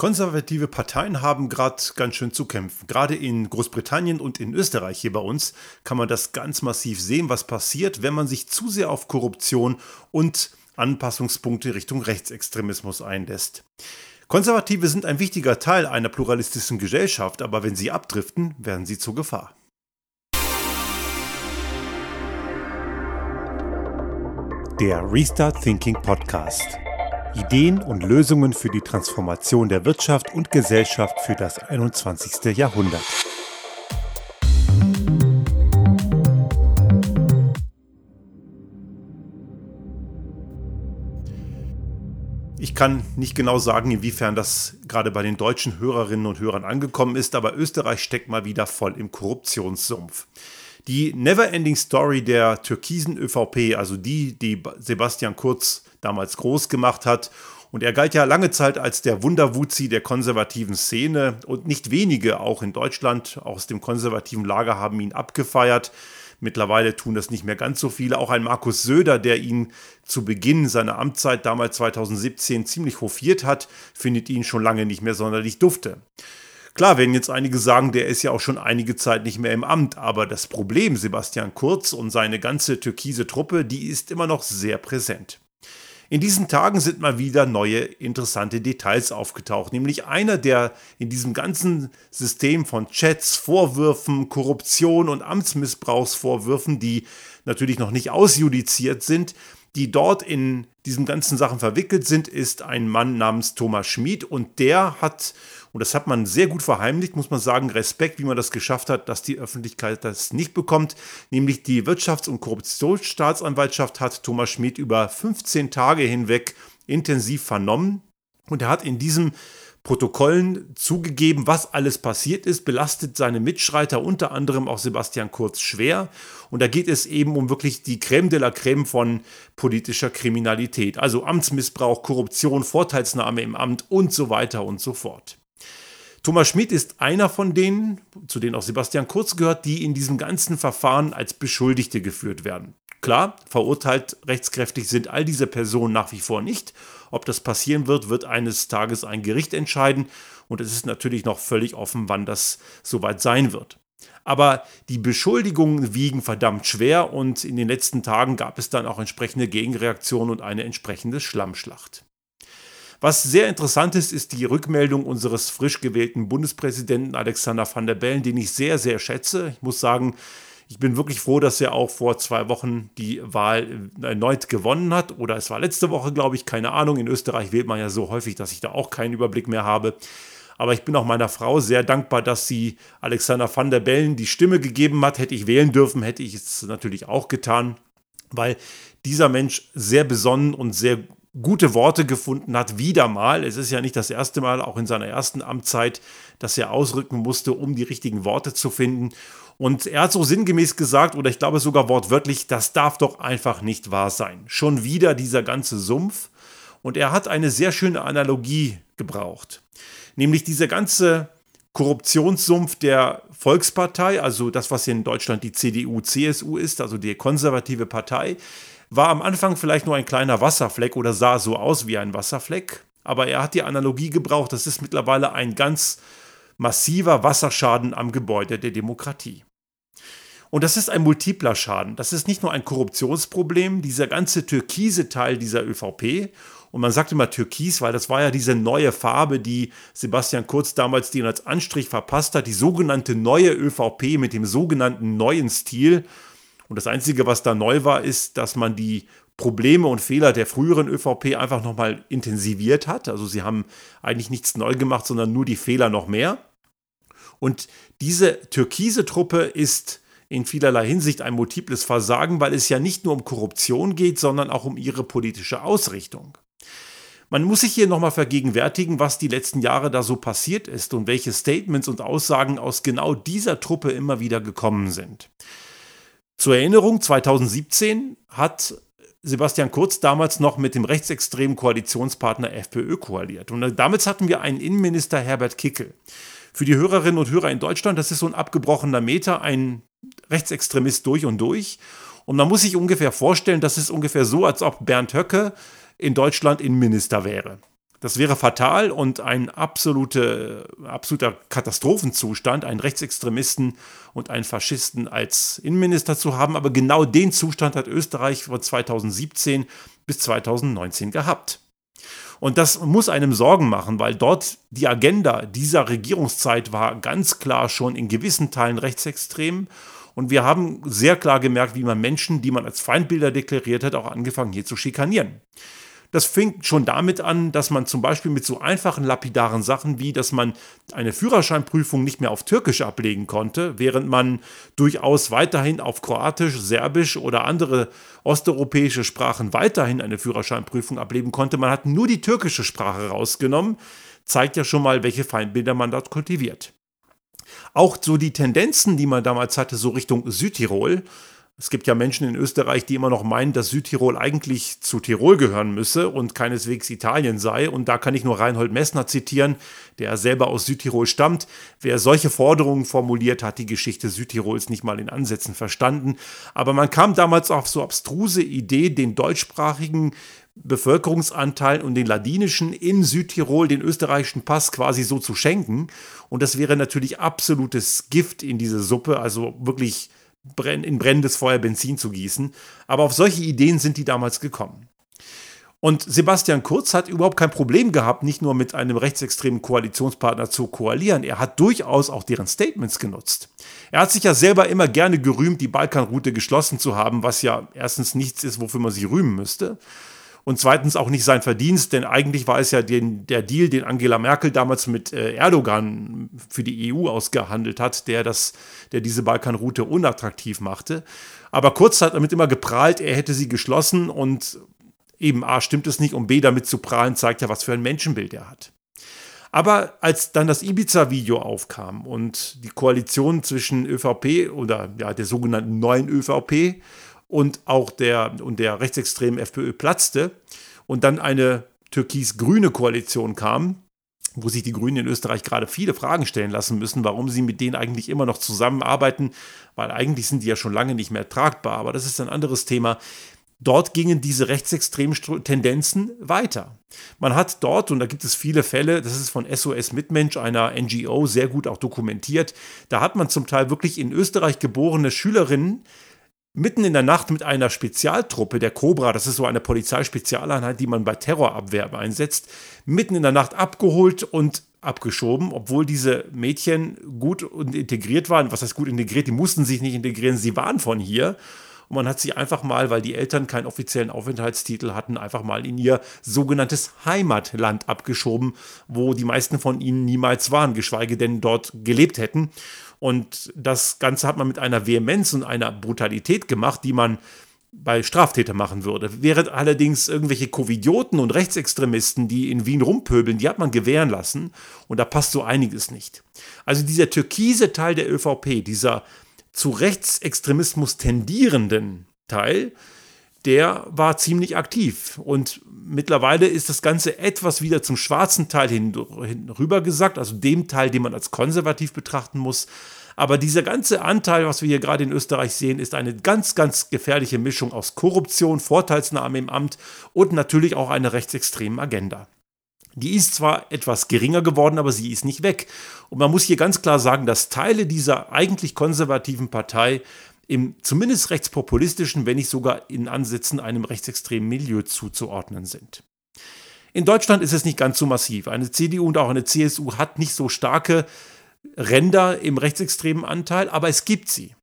Konservative Parteien haben gerade ganz schön zu kämpfen. Gerade in Großbritannien und in Österreich hier bei uns kann man das ganz massiv sehen, was passiert, wenn man sich zu sehr auf Korruption und Anpassungspunkte Richtung Rechtsextremismus einlässt. Konservative sind ein wichtiger Teil einer pluralistischen Gesellschaft, aber wenn sie abdriften, werden sie zur Gefahr. Der Restart Thinking Podcast. Ideen und Lösungen für die Transformation der Wirtschaft und Gesellschaft für das 21. Jahrhundert. Ich kann nicht genau sagen, inwiefern das gerade bei den deutschen Hörerinnen und Hörern angekommen ist, aber Österreich steckt mal wieder voll im Korruptionssumpf. Die Neverending Story der türkisen ÖVP, also die, die Sebastian Kurz damals groß gemacht hat. Und er galt ja lange Zeit als der Wunderwuzi der konservativen Szene und nicht wenige, auch in Deutschland, aus dem konservativen Lager haben ihn abgefeiert. Mittlerweile tun das nicht mehr ganz so viele. Auch ein Markus Söder, der ihn zu Beginn seiner Amtszeit damals 2017 ziemlich hofiert hat, findet ihn schon lange nicht mehr sonderlich dufte. Klar werden jetzt einige sagen, der ist ja auch schon einige Zeit nicht mehr im Amt, aber das Problem Sebastian Kurz und seine ganze türkise Truppe, die ist immer noch sehr präsent. In diesen Tagen sind mal wieder neue interessante Details aufgetaucht, nämlich einer, der in diesem ganzen System von Chats, Vorwürfen, Korruption und Amtsmissbrauchsvorwürfen, die natürlich noch nicht ausjudiziert sind, die dort in diesen ganzen Sachen verwickelt sind, ist ein Mann namens Thomas Schmid und der hat und das hat man sehr gut verheimlicht, muss man sagen. Respekt, wie man das geschafft hat, dass die Öffentlichkeit das nicht bekommt. Nämlich die Wirtschafts- und Korruptionsstaatsanwaltschaft hat Thomas Schmidt über 15 Tage hinweg intensiv vernommen. Und er hat in diesem Protokollen zugegeben, was alles passiert ist, belastet seine Mitschreiter, unter anderem auch Sebastian Kurz, schwer. Und da geht es eben um wirklich die Creme de la Creme von politischer Kriminalität, also Amtsmissbrauch, Korruption, Vorteilsnahme im Amt und so weiter und so fort. Thomas Schmidt ist einer von denen, zu denen auch Sebastian Kurz gehört, die in diesem ganzen Verfahren als Beschuldigte geführt werden. Klar, verurteilt rechtskräftig sind all diese Personen nach wie vor nicht. Ob das passieren wird, wird eines Tages ein Gericht entscheiden und es ist natürlich noch völlig offen, wann das soweit sein wird. Aber die Beschuldigungen wiegen verdammt schwer und in den letzten Tagen gab es dann auch entsprechende Gegenreaktionen und eine entsprechende Schlammschlacht. Was sehr interessant ist, ist die Rückmeldung unseres frisch gewählten Bundespräsidenten Alexander van der Bellen, den ich sehr, sehr schätze. Ich muss sagen, ich bin wirklich froh, dass er auch vor zwei Wochen die Wahl erneut gewonnen hat. Oder es war letzte Woche, glaube ich, keine Ahnung. In Österreich wählt man ja so häufig, dass ich da auch keinen Überblick mehr habe. Aber ich bin auch meiner Frau sehr dankbar, dass sie Alexander van der Bellen die Stimme gegeben hat. Hätte ich wählen dürfen, hätte ich es natürlich auch getan, weil dieser Mensch sehr besonnen und sehr gute Worte gefunden hat, wieder mal. Es ist ja nicht das erste Mal, auch in seiner ersten Amtszeit, dass er ausrücken musste, um die richtigen Worte zu finden. Und er hat so sinngemäß gesagt, oder ich glaube sogar wortwörtlich, das darf doch einfach nicht wahr sein. Schon wieder dieser ganze Sumpf. Und er hat eine sehr schöne Analogie gebraucht. Nämlich dieser ganze Korruptionssumpf der Volkspartei, also das, was in Deutschland die CDU-CSU ist, also die konservative Partei, war am Anfang vielleicht nur ein kleiner Wasserfleck oder sah so aus wie ein Wasserfleck, aber er hat die Analogie gebraucht, das ist mittlerweile ein ganz massiver Wasserschaden am Gebäude der Demokratie. Und das ist ein multipler Schaden. Das ist nicht nur ein Korruptionsproblem, dieser ganze türkise Teil dieser ÖVP. Und man sagt immer Türkis, weil das war ja diese neue Farbe, die Sebastian Kurz damals den als Anstrich verpasst hat, die sogenannte neue ÖVP mit dem sogenannten neuen Stil. Und das Einzige, was da neu war, ist, dass man die Probleme und Fehler der früheren ÖVP einfach nochmal intensiviert hat. Also sie haben eigentlich nichts neu gemacht, sondern nur die Fehler noch mehr. Und diese türkise Truppe ist in vielerlei Hinsicht ein multiples Versagen, weil es ja nicht nur um Korruption geht, sondern auch um ihre politische Ausrichtung. Man muss sich hier nochmal vergegenwärtigen, was die letzten Jahre da so passiert ist und welche Statements und Aussagen aus genau dieser Truppe immer wieder gekommen sind. Zur Erinnerung, 2017 hat Sebastian Kurz damals noch mit dem rechtsextremen Koalitionspartner FPÖ koaliert. Und damals hatten wir einen Innenminister Herbert Kickel. Für die Hörerinnen und Hörer in Deutschland, das ist so ein abgebrochener Meter, ein Rechtsextremist durch und durch. Und man muss sich ungefähr vorstellen, das ist ungefähr so, als ob Bernd Höcke in Deutschland Innenminister wäre. Das wäre fatal und ein absolute, absoluter Katastrophenzustand, einen Rechtsextremisten und einen Faschisten als Innenminister zu haben. Aber genau den Zustand hat Österreich von 2017 bis 2019 gehabt. Und das muss einem Sorgen machen, weil dort die Agenda dieser Regierungszeit war ganz klar schon in gewissen Teilen rechtsextrem. Und wir haben sehr klar gemerkt, wie man Menschen, die man als Feindbilder deklariert hat, auch angefangen hier zu schikanieren. Das fängt schon damit an, dass man zum Beispiel mit so einfachen lapidaren Sachen wie, dass man eine Führerscheinprüfung nicht mehr auf Türkisch ablegen konnte, während man durchaus weiterhin auf Kroatisch, Serbisch oder andere osteuropäische Sprachen weiterhin eine Führerscheinprüfung ablegen konnte. Man hat nur die türkische Sprache rausgenommen, zeigt ja schon mal, welche Feindbilder man dort kultiviert. Auch so die Tendenzen, die man damals hatte, so Richtung Südtirol, es gibt ja Menschen in Österreich, die immer noch meinen, dass Südtirol eigentlich zu Tirol gehören müsse und keineswegs Italien sei. Und da kann ich nur Reinhold Messner zitieren, der selber aus Südtirol stammt. Wer solche Forderungen formuliert, hat die Geschichte Südtirols nicht mal in Ansätzen verstanden. Aber man kam damals auf so abstruse Idee, den deutschsprachigen Bevölkerungsanteil und den ladinischen in Südtirol den österreichischen Pass quasi so zu schenken. Und das wäre natürlich absolutes Gift in diese Suppe, also wirklich in brennendes Feuer Benzin zu gießen. Aber auf solche Ideen sind die damals gekommen. Und Sebastian Kurz hat überhaupt kein Problem gehabt, nicht nur mit einem rechtsextremen Koalitionspartner zu koalieren, er hat durchaus auch deren Statements genutzt. Er hat sich ja selber immer gerne gerühmt, die Balkanroute geschlossen zu haben, was ja erstens nichts ist, wofür man sich rühmen müsste und zweitens auch nicht sein Verdienst, denn eigentlich war es ja den, der Deal, den Angela Merkel damals mit äh, Erdogan für die EU ausgehandelt hat, der, das, der diese Balkanroute unattraktiv machte. Aber Kurz hat damit immer geprahlt, er hätte sie geschlossen und eben A stimmt es nicht und B damit zu prahlen zeigt ja, was für ein Menschenbild er hat. Aber als dann das Ibiza-Video aufkam und die Koalition zwischen ÖVP oder ja, der sogenannten neuen ÖVP und auch der, und der rechtsextremen FPÖ platzte und dann eine türkis-grüne Koalition kam, wo sich die Grünen in Österreich gerade viele Fragen stellen lassen müssen, warum sie mit denen eigentlich immer noch zusammenarbeiten, weil eigentlich sind die ja schon lange nicht mehr tragbar, aber das ist ein anderes Thema. Dort gingen diese rechtsextremen Tendenzen weiter. Man hat dort, und da gibt es viele Fälle, das ist von SOS Mitmensch, einer NGO, sehr gut auch dokumentiert, da hat man zum Teil wirklich in Österreich geborene Schülerinnen, mitten in der Nacht mit einer Spezialtruppe, der Cobra, das ist so eine Polizeispezialeinheit, die man bei Terrorabwehr einsetzt, mitten in der Nacht abgeholt und abgeschoben, obwohl diese Mädchen gut und integriert waren. Was heißt gut integriert? Die mussten sich nicht integrieren, sie waren von hier. Und man hat sie einfach mal, weil die Eltern keinen offiziellen Aufenthaltstitel hatten, einfach mal in ihr sogenanntes Heimatland abgeschoben, wo die meisten von ihnen niemals waren, geschweige denn dort gelebt hätten. Und das Ganze hat man mit einer Vehemenz und einer Brutalität gemacht, die man bei Straftätern machen würde. Während allerdings irgendwelche Covidioten und Rechtsextremisten, die in Wien rumpöbeln, die hat man gewähren lassen und da passt so einiges nicht. Also dieser türkise Teil der ÖVP, dieser zu Rechtsextremismus tendierenden Teil, der war ziemlich aktiv. Und mittlerweile ist das Ganze etwas wieder zum schwarzen Teil hin, rüber gesagt, also dem Teil, den man als konservativ betrachten muss. Aber dieser ganze Anteil, was wir hier gerade in Österreich sehen, ist eine ganz, ganz gefährliche Mischung aus Korruption, Vorteilsnahme im Amt und natürlich auch einer rechtsextremen Agenda. Die ist zwar etwas geringer geworden, aber sie ist nicht weg. Und man muss hier ganz klar sagen, dass Teile dieser eigentlich konservativen Partei im zumindest rechtspopulistischen, wenn nicht sogar in Ansätzen einem rechtsextremen Milieu zuzuordnen sind. In Deutschland ist es nicht ganz so massiv. Eine CDU und auch eine CSU hat nicht so starke Ränder im rechtsextremen Anteil, aber es gibt sie.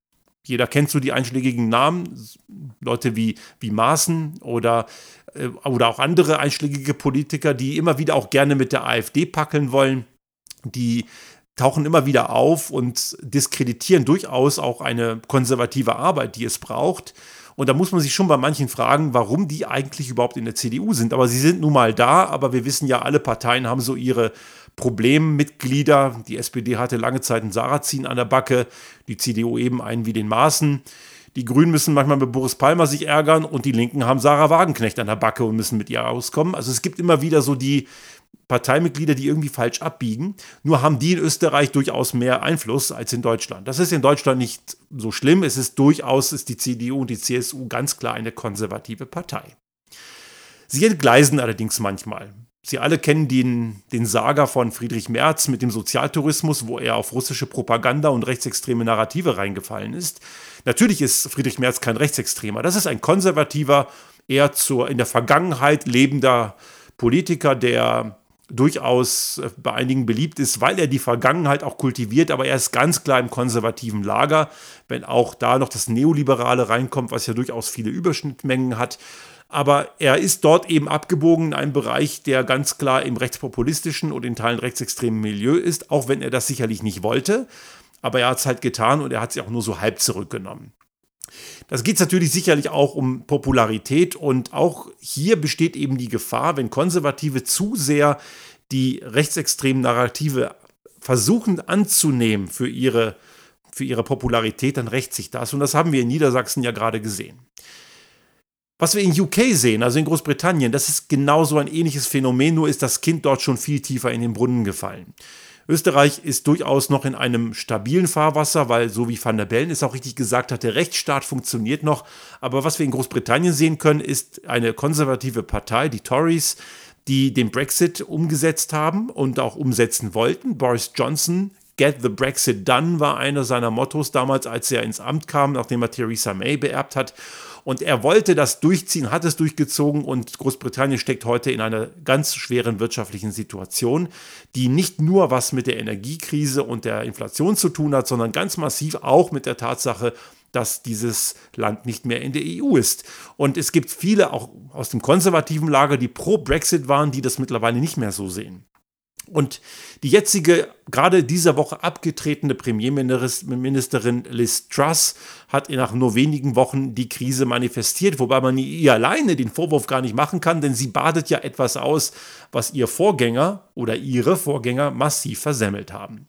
Jeder kennt so die einschlägigen Namen, Leute wie, wie Maaßen oder, äh, oder auch andere einschlägige Politiker, die immer wieder auch gerne mit der AfD packeln wollen, die tauchen immer wieder auf und diskreditieren durchaus auch eine konservative Arbeit, die es braucht. Und da muss man sich schon bei manchen fragen, warum die eigentlich überhaupt in der CDU sind. Aber sie sind nun mal da, aber wir wissen ja, alle Parteien haben so ihre Problemmitglieder. Die SPD hatte lange Zeit einen Sarrazin an der Backe, die CDU eben einen wie den Maaßen. Die Grünen müssen manchmal mit Boris Palmer sich ärgern und die Linken haben Sarah Wagenknecht an der Backe und müssen mit ihr auskommen. Also es gibt immer wieder so die Parteimitglieder, die irgendwie falsch abbiegen. Nur haben die in Österreich durchaus mehr Einfluss als in Deutschland. Das ist in Deutschland nicht so schlimm. Es ist durchaus, ist die CDU und die CSU ganz klar eine konservative Partei. Sie entgleisen allerdings manchmal. Sie alle kennen den, den Saga von Friedrich Merz mit dem Sozialtourismus, wo er auf russische Propaganda und rechtsextreme Narrative reingefallen ist. Natürlich ist Friedrich Merz kein Rechtsextremer. Das ist ein konservativer, eher zur, in der Vergangenheit lebender Politiker, der durchaus äh, bei einigen beliebt ist, weil er die Vergangenheit auch kultiviert, aber er ist ganz klar im konservativen Lager, wenn auch da noch das Neoliberale reinkommt, was ja durchaus viele Überschnittmengen hat. Aber er ist dort eben abgebogen in einem Bereich, der ganz klar im rechtspopulistischen und in Teilen rechtsextremen Milieu ist, auch wenn er das sicherlich nicht wollte. Aber er hat es halt getan und er hat sich auch nur so halb zurückgenommen. Das geht natürlich sicherlich auch um Popularität und auch hier besteht eben die Gefahr, wenn Konservative zu sehr die rechtsextremen Narrative versuchen anzunehmen für ihre, für ihre Popularität, dann rächt sich das. Und das haben wir in Niedersachsen ja gerade gesehen. Was wir in UK sehen, also in Großbritannien, das ist genauso ein ähnliches Phänomen, nur ist das Kind dort schon viel tiefer in den Brunnen gefallen. Österreich ist durchaus noch in einem stabilen Fahrwasser, weil, so wie Van der Bellen es auch richtig gesagt hat, der Rechtsstaat funktioniert noch. Aber was wir in Großbritannien sehen können, ist eine konservative Partei, die Tories, die den Brexit umgesetzt haben und auch umsetzen wollten. Boris Johnson Get the Brexit Done war einer seiner Mottos damals, als er ins Amt kam, nachdem er Theresa May beerbt hat. Und er wollte das durchziehen, hat es durchgezogen und Großbritannien steckt heute in einer ganz schweren wirtschaftlichen Situation, die nicht nur was mit der Energiekrise und der Inflation zu tun hat, sondern ganz massiv auch mit der Tatsache, dass dieses Land nicht mehr in der EU ist. Und es gibt viele auch aus dem konservativen Lager, die pro Brexit waren, die das mittlerweile nicht mehr so sehen. Und die jetzige, gerade dieser Woche abgetretene Premierministerin Liz Truss hat nach nur wenigen Wochen die Krise manifestiert, wobei man ihr alleine den Vorwurf gar nicht machen kann, denn sie badet ja etwas aus, was ihr Vorgänger oder ihre Vorgänger massiv versemmelt haben.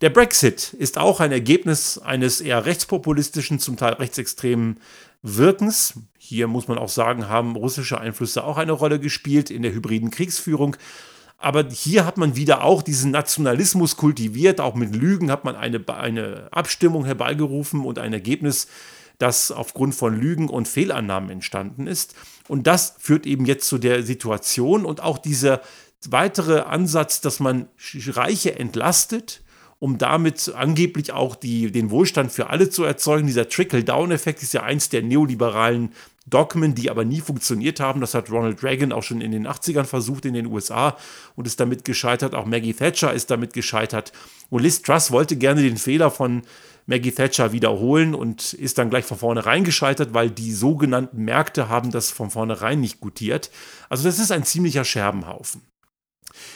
Der Brexit ist auch ein Ergebnis eines eher rechtspopulistischen, zum Teil rechtsextremen Wirkens. Hier muss man auch sagen, haben russische Einflüsse auch eine Rolle gespielt in der hybriden Kriegsführung. Aber hier hat man wieder auch diesen Nationalismus kultiviert. Auch mit Lügen hat man eine, eine Abstimmung herbeigerufen und ein Ergebnis, das aufgrund von Lügen und Fehlannahmen entstanden ist. Und das führt eben jetzt zu der Situation und auch dieser weitere Ansatz, dass man Reiche entlastet, um damit angeblich auch die, den Wohlstand für alle zu erzeugen. Dieser Trickle-Down-Effekt ist ja eins der neoliberalen Dogmen, die aber nie funktioniert haben. Das hat Ronald Reagan auch schon in den 80ern versucht in den USA und ist damit gescheitert. Auch Maggie Thatcher ist damit gescheitert. Und Liz Truss wollte gerne den Fehler von Maggie Thatcher wiederholen und ist dann gleich von vornherein gescheitert, weil die sogenannten Märkte haben das von vornherein nicht gutiert. Also das ist ein ziemlicher Scherbenhaufen.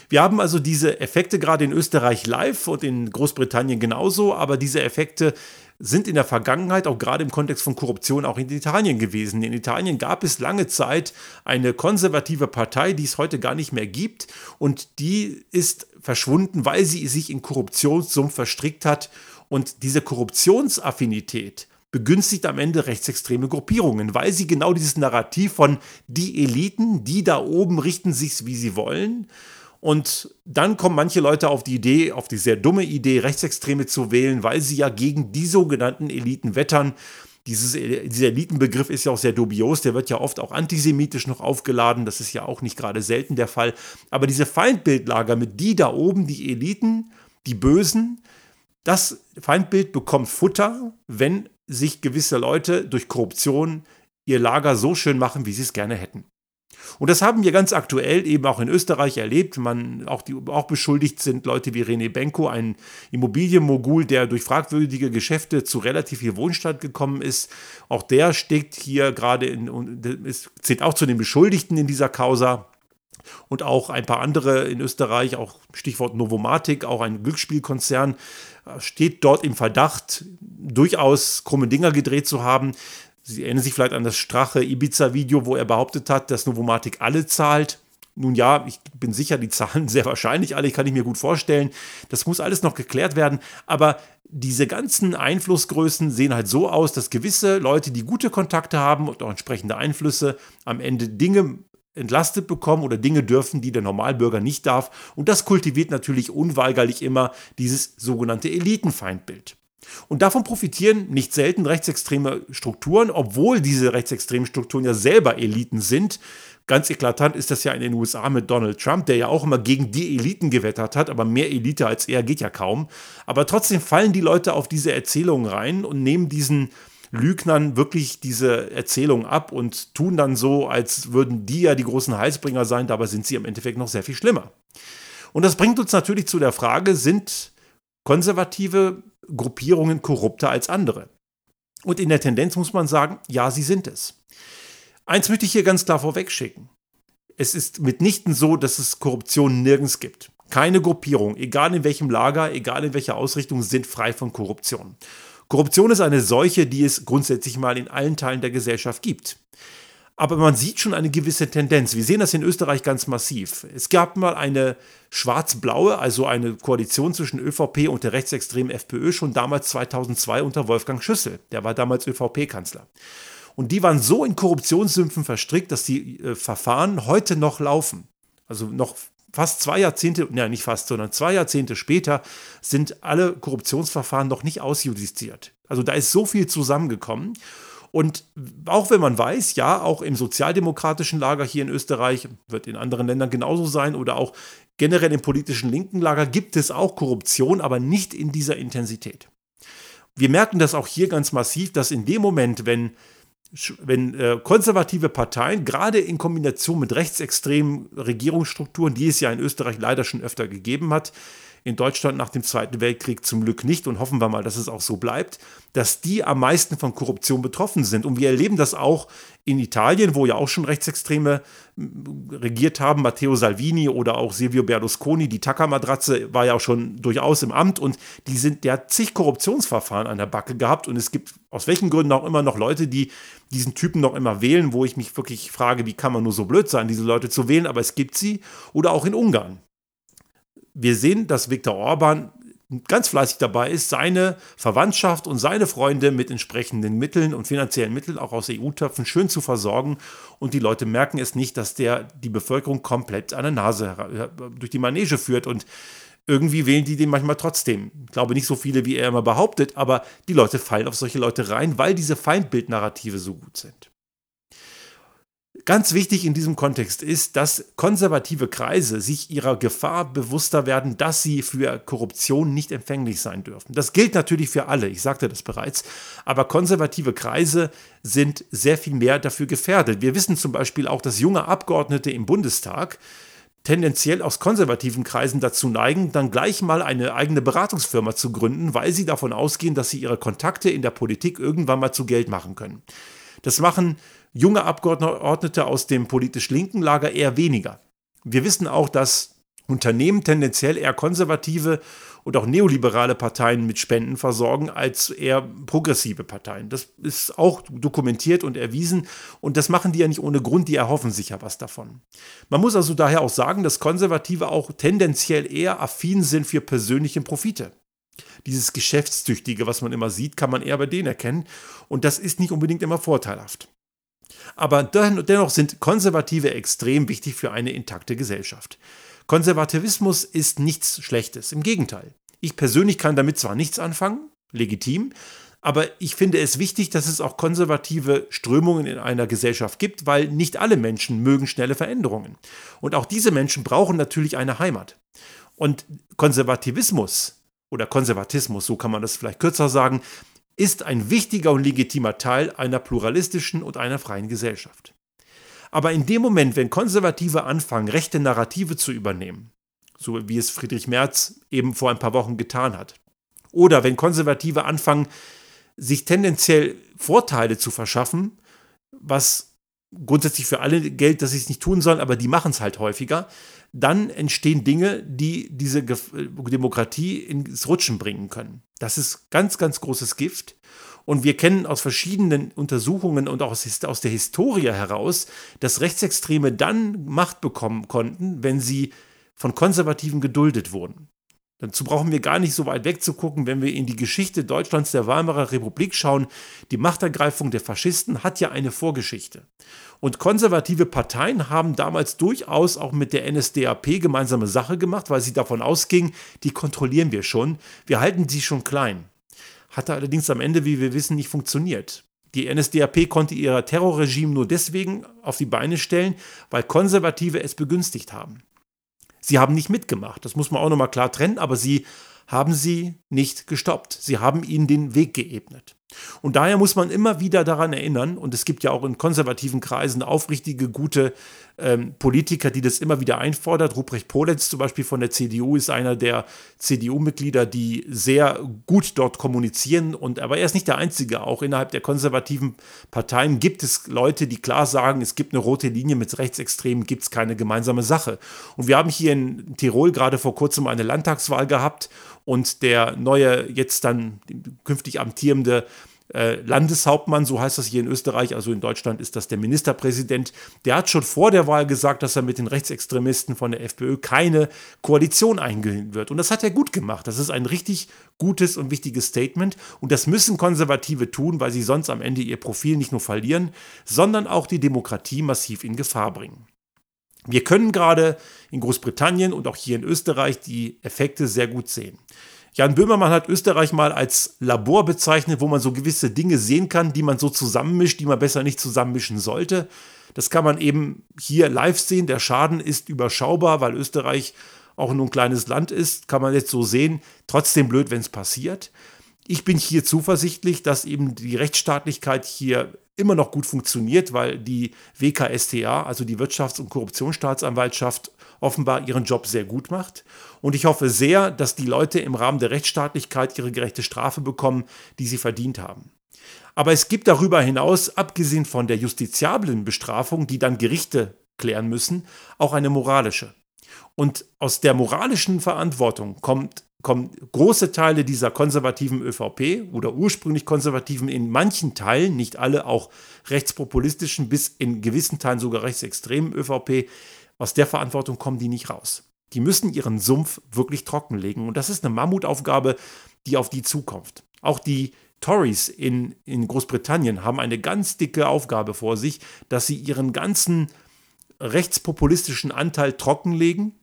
Wir haben also diese Effekte gerade in Österreich live und in Großbritannien genauso, aber diese Effekte sind in der Vergangenheit, auch gerade im Kontext von Korruption, auch in Italien gewesen. In Italien gab es lange Zeit eine konservative Partei, die es heute gar nicht mehr gibt und die ist verschwunden, weil sie sich in Korruptionssumpf verstrickt hat und diese Korruptionsaffinität begünstigt am Ende rechtsextreme Gruppierungen, weil sie genau dieses Narrativ von die Eliten, die da oben richten sich, wie sie wollen, und dann kommen manche Leute auf die Idee, auf die sehr dumme Idee, Rechtsextreme zu wählen, weil sie ja gegen die sogenannten Eliten wettern. Dieses, dieser Elitenbegriff ist ja auch sehr dubios, der wird ja oft auch antisemitisch noch aufgeladen, das ist ja auch nicht gerade selten der Fall. Aber diese Feindbildlager mit die da oben, die Eliten, die Bösen, das Feindbild bekommt Futter, wenn sich gewisse Leute durch Korruption ihr Lager so schön machen, wie sie es gerne hätten. Und das haben wir ganz aktuell eben auch in Österreich erlebt. Man, auch, die, auch beschuldigt sind Leute wie René Benko, ein Immobilienmogul, der durch fragwürdige Geschäfte zu relativ viel Wohnstand gekommen ist. Auch der steckt hier gerade in, und zählt auch zu den Beschuldigten in dieser Causa und auch ein paar andere in Österreich, auch Stichwort Novomatic, auch ein Glücksspielkonzern, steht dort im Verdacht, durchaus krumme Dinger gedreht zu haben. Sie erinnern sich vielleicht an das Strache Ibiza-Video, wo er behauptet hat, dass Novomatic alle zahlt. Nun ja, ich bin sicher, die zahlen sehr wahrscheinlich alle, kann ich mir gut vorstellen. Das muss alles noch geklärt werden. Aber diese ganzen Einflussgrößen sehen halt so aus, dass gewisse Leute, die gute Kontakte haben und auch entsprechende Einflüsse, am Ende Dinge entlastet bekommen oder Dinge dürfen, die der Normalbürger nicht darf. Und das kultiviert natürlich unweigerlich immer dieses sogenannte Elitenfeindbild. Und davon profitieren nicht selten rechtsextreme Strukturen, obwohl diese rechtsextremen Strukturen ja selber Eliten sind. Ganz eklatant ist das ja in den USA mit Donald Trump, der ja auch immer gegen die Eliten gewettert hat, aber mehr Elite als er geht ja kaum. Aber trotzdem fallen die Leute auf diese Erzählungen rein und nehmen diesen Lügnern wirklich diese Erzählung ab und tun dann so, als würden die ja die großen Heilsbringer sein, dabei sind sie im Endeffekt noch sehr viel schlimmer. Und das bringt uns natürlich zu der Frage, sind konservative Gruppierungen korrupter als andere? Und in der Tendenz muss man sagen, ja, sie sind es. Eins möchte ich hier ganz klar vorweg schicken. Es ist mitnichten so, dass es Korruption nirgends gibt. Keine Gruppierung, egal in welchem Lager, egal in welcher Ausrichtung, sind frei von Korruption. Korruption ist eine Seuche, die es grundsätzlich mal in allen Teilen der Gesellschaft gibt. Aber man sieht schon eine gewisse Tendenz. Wir sehen das in Österreich ganz massiv. Es gab mal eine schwarz-blaue, also eine Koalition zwischen ÖVP und der rechtsextremen FPÖ schon damals 2002 unter Wolfgang Schüssel. Der war damals ÖVP-Kanzler. Und die waren so in Korruptionssümpfen verstrickt, dass die äh, Verfahren heute noch laufen. Also noch fast zwei Jahrzehnte, ja nicht fast, sondern zwei Jahrzehnte später sind alle Korruptionsverfahren noch nicht ausjudiziert. Also da ist so viel zusammengekommen. Und auch wenn man weiß, ja, auch im sozialdemokratischen Lager hier in Österreich, wird in anderen Ländern genauso sein, oder auch generell im politischen linken Lager gibt es auch Korruption, aber nicht in dieser Intensität. Wir merken das auch hier ganz massiv, dass in dem Moment, wenn wenn äh, konservative Parteien, gerade in Kombination mit rechtsextremen Regierungsstrukturen, die es ja in Österreich leider schon öfter gegeben hat, in Deutschland nach dem Zweiten Weltkrieg zum Glück nicht und hoffen wir mal, dass es auch so bleibt, dass die am meisten von Korruption betroffen sind. Und wir erleben das auch in Italien, wo ja auch schon Rechtsextreme regiert haben, Matteo Salvini oder auch Silvio Berlusconi. Die Taka-Matratze war ja auch schon durchaus im Amt und die sind, der hat zig Korruptionsverfahren an der Backe gehabt und es gibt aus welchen Gründen auch immer noch Leute, die diesen Typen noch immer wählen, wo ich mich wirklich frage, wie kann man nur so blöd sein, diese Leute zu wählen, aber es gibt sie. Oder auch in Ungarn wir sehen, dass Viktor Orban ganz fleißig dabei ist, seine Verwandtschaft und seine Freunde mit entsprechenden Mitteln und finanziellen Mitteln auch aus EU-Töpfen schön zu versorgen. Und die Leute merken es nicht, dass der die Bevölkerung komplett an der Nase durch die Manege führt. Und irgendwie wählen die den manchmal trotzdem. Ich glaube nicht so viele, wie er immer behauptet, aber die Leute fallen auf solche Leute rein, weil diese Feindbildnarrative so gut sind. Ganz wichtig in diesem Kontext ist, dass konservative Kreise sich ihrer Gefahr bewusster werden, dass sie für Korruption nicht empfänglich sein dürfen. Das gilt natürlich für alle, ich sagte das bereits, aber konservative Kreise sind sehr viel mehr dafür gefährdet. Wir wissen zum Beispiel auch, dass junge Abgeordnete im Bundestag tendenziell aus konservativen Kreisen dazu neigen, dann gleich mal eine eigene Beratungsfirma zu gründen, weil sie davon ausgehen, dass sie ihre Kontakte in der Politik irgendwann mal zu Geld machen können. Das machen junge Abgeordnete aus dem politisch linken Lager eher weniger. Wir wissen auch, dass Unternehmen tendenziell eher konservative und auch neoliberale Parteien mit Spenden versorgen als eher progressive Parteien. Das ist auch dokumentiert und erwiesen und das machen die ja nicht ohne Grund, die erhoffen sich ja was davon. Man muss also daher auch sagen, dass Konservative auch tendenziell eher affin sind für persönliche Profite. Dieses Geschäftstüchtige, was man immer sieht, kann man eher bei denen erkennen und das ist nicht unbedingt immer vorteilhaft. Aber dennoch sind Konservative extrem wichtig für eine intakte Gesellschaft. Konservativismus ist nichts Schlechtes, im Gegenteil. Ich persönlich kann damit zwar nichts anfangen, legitim, aber ich finde es wichtig, dass es auch konservative Strömungen in einer Gesellschaft gibt, weil nicht alle Menschen mögen schnelle Veränderungen. Und auch diese Menschen brauchen natürlich eine Heimat. Und Konservativismus oder Konservatismus, so kann man das vielleicht kürzer sagen, ist ein wichtiger und legitimer Teil einer pluralistischen und einer freien Gesellschaft. Aber in dem Moment, wenn Konservative anfangen, rechte Narrative zu übernehmen, so wie es Friedrich Merz eben vor ein paar Wochen getan hat, oder wenn Konservative anfangen, sich tendenziell Vorteile zu verschaffen, was grundsätzlich für alle gilt, dass sie es nicht tun sollen, aber die machen es halt häufiger, dann entstehen Dinge, die diese Demokratie ins Rutschen bringen können. Das ist ganz, ganz großes Gift. Und wir kennen aus verschiedenen Untersuchungen und auch aus der Historie heraus, dass Rechtsextreme dann Macht bekommen konnten, wenn sie von Konservativen geduldet wurden. Dazu brauchen wir gar nicht so weit wegzugucken, wenn wir in die Geschichte Deutschlands der Weimarer Republik schauen. Die Machtergreifung der Faschisten hat ja eine Vorgeschichte. Und konservative Parteien haben damals durchaus auch mit der NSDAP gemeinsame Sache gemacht, weil sie davon ausgingen, die kontrollieren wir schon, wir halten sie schon klein. Hatte allerdings am Ende, wie wir wissen, nicht funktioniert. Die NSDAP konnte ihr Terrorregime nur deswegen auf die Beine stellen, weil Konservative es begünstigt haben. Sie haben nicht mitgemacht, das muss man auch nochmal klar trennen, aber sie haben sie nicht gestoppt. Sie haben ihnen den Weg geebnet. Und daher muss man immer wieder daran erinnern, und es gibt ja auch in konservativen Kreisen aufrichtige, gute ähm, Politiker, die das immer wieder einfordert. Ruprecht Polenz zum Beispiel von der CDU ist einer der CDU-Mitglieder, die sehr gut dort kommunizieren. Und aber er ist nicht der Einzige. Auch innerhalb der konservativen Parteien gibt es Leute, die klar sagen, es gibt eine rote Linie mit Rechtsextremen, gibt es keine gemeinsame Sache. Und wir haben hier in Tirol gerade vor kurzem eine Landtagswahl gehabt und der neue, jetzt dann künftig amtierende äh, Landeshauptmann, so heißt das hier in Österreich, also in Deutschland ist das der Ministerpräsident, der hat schon vor der Wahl gesagt, dass er mit den Rechtsextremisten von der FPÖ keine Koalition eingehen wird. Und das hat er gut gemacht. Das ist ein richtig gutes und wichtiges Statement. Und das müssen Konservative tun, weil sie sonst am Ende ihr Profil nicht nur verlieren, sondern auch die Demokratie massiv in Gefahr bringen. Wir können gerade in Großbritannien und auch hier in Österreich die Effekte sehr gut sehen. Jan Böhmermann hat Österreich mal als Labor bezeichnet, wo man so gewisse Dinge sehen kann, die man so zusammenmischt, die man besser nicht zusammenmischen sollte. Das kann man eben hier live sehen. Der Schaden ist überschaubar, weil Österreich auch nur ein kleines Land ist. Kann man jetzt so sehen. Trotzdem blöd, wenn es passiert. Ich bin hier zuversichtlich, dass eben die Rechtsstaatlichkeit hier immer noch gut funktioniert, weil die WKSTA, also die Wirtschafts- und Korruptionsstaatsanwaltschaft, offenbar ihren Job sehr gut macht. Und ich hoffe sehr, dass die Leute im Rahmen der Rechtsstaatlichkeit ihre gerechte Strafe bekommen, die sie verdient haben. Aber es gibt darüber hinaus, abgesehen von der justiziablen Bestrafung, die dann Gerichte klären müssen, auch eine moralische. Und aus der moralischen Verantwortung kommt, kommen große Teile dieser konservativen ÖVP oder ursprünglich konservativen, in manchen Teilen, nicht alle, auch rechtspopulistischen, bis in gewissen Teilen sogar rechtsextremen ÖVP, aus der Verantwortung kommen die nicht raus. Die müssen ihren Sumpf wirklich trockenlegen. Und das ist eine Mammutaufgabe, die auf die zukommt. Auch die Tories in, in Großbritannien haben eine ganz dicke Aufgabe vor sich, dass sie ihren ganzen rechtspopulistischen Anteil trockenlegen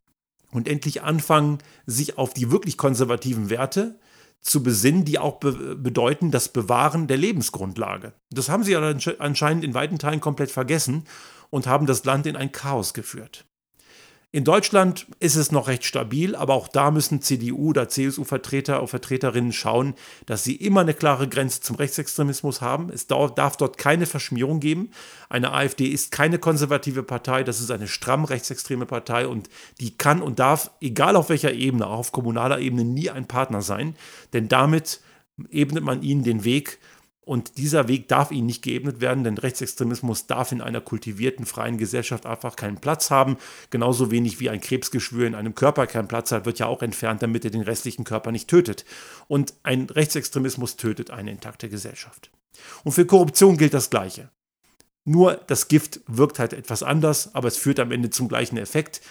und endlich anfangen, sich auf die wirklich konservativen Werte zu besinnen, die auch be bedeuten das Bewahren der Lebensgrundlage. Das haben sie anscheinend in weiten Teilen komplett vergessen und haben das Land in ein Chaos geführt. In Deutschland ist es noch recht stabil, aber auch da müssen CDU oder CSU-Vertreter oder Vertreterinnen schauen, dass sie immer eine klare Grenze zum Rechtsextremismus haben. Es darf dort keine Verschmierung geben. Eine AfD ist keine konservative Partei, das ist eine stramm rechtsextreme Partei und die kann und darf, egal auf welcher Ebene, auch auf kommunaler Ebene, nie ein Partner sein, denn damit ebnet man ihnen den Weg und dieser Weg darf ihnen nicht geebnet werden, denn Rechtsextremismus darf in einer kultivierten, freien Gesellschaft einfach keinen Platz haben. Genauso wenig wie ein Krebsgeschwür in einem Körper keinen Platz hat, wird ja auch entfernt, damit er den restlichen Körper nicht tötet. Und ein Rechtsextremismus tötet eine intakte Gesellschaft. Und für Korruption gilt das Gleiche. Nur das Gift wirkt halt etwas anders, aber es führt am Ende zum gleichen Effekt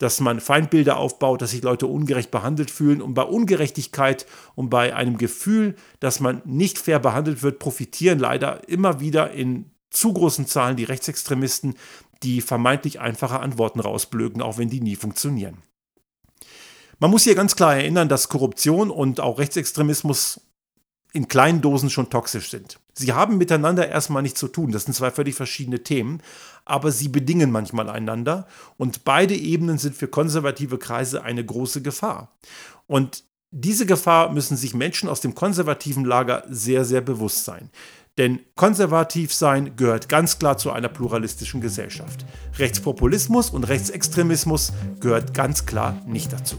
dass man Feindbilder aufbaut, dass sich Leute ungerecht behandelt fühlen. Und bei Ungerechtigkeit und bei einem Gefühl, dass man nicht fair behandelt wird, profitieren leider immer wieder in zu großen Zahlen die Rechtsextremisten, die vermeintlich einfache Antworten rausblöken, auch wenn die nie funktionieren. Man muss hier ganz klar erinnern, dass Korruption und auch Rechtsextremismus in kleinen Dosen schon toxisch sind. Sie haben miteinander erstmal nichts zu tun. Das sind zwei völlig verschiedene Themen, aber sie bedingen manchmal einander und beide Ebenen sind für konservative Kreise eine große Gefahr. Und diese Gefahr müssen sich Menschen aus dem konservativen Lager sehr, sehr bewusst sein. Denn konservativ sein gehört ganz klar zu einer pluralistischen Gesellschaft. Rechtspopulismus und Rechtsextremismus gehört ganz klar nicht dazu.